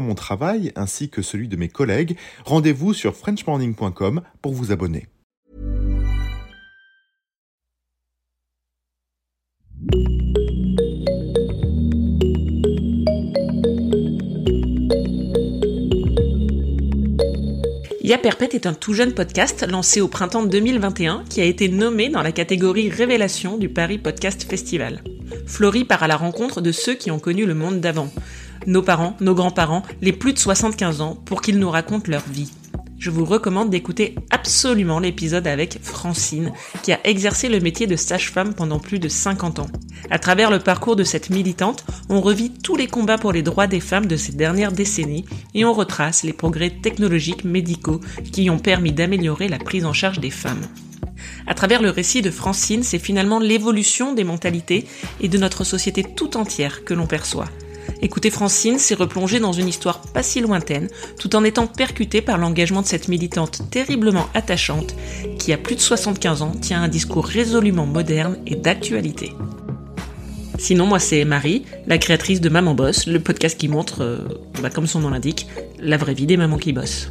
mon travail ainsi que celui de mes collègues, rendez-vous sur frenchmorning.com pour vous abonner. Ya Perpète est un tout jeune podcast lancé au printemps 2021 qui a été nommé dans la catégorie Révélation du Paris Podcast Festival. Florie part à la rencontre de ceux qui ont connu le monde d'avant, nos parents, nos grands-parents, les plus de 75 ans, pour qu'ils nous racontent leur vie. Je vous recommande d'écouter absolument l'épisode avec Francine, qui a exercé le métier de sage-femme pendant plus de 50 ans. À travers le parcours de cette militante, on revit tous les combats pour les droits des femmes de ces dernières décennies et on retrace les progrès technologiques médicaux qui ont permis d'améliorer la prise en charge des femmes. À travers le récit de Francine, c'est finalement l'évolution des mentalités et de notre société tout entière que l'on perçoit. Écouter Francine, c'est replonger dans une histoire pas si lointaine, tout en étant percuté par l'engagement de cette militante terriblement attachante, qui a plus de 75 ans tient un discours résolument moderne et d'actualité. Sinon, moi c'est Marie, la créatrice de Maman Boss, le podcast qui montre, euh, bah, comme son nom l'indique, la vraie vie des mamans qui bossent.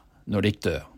når de ikke dør.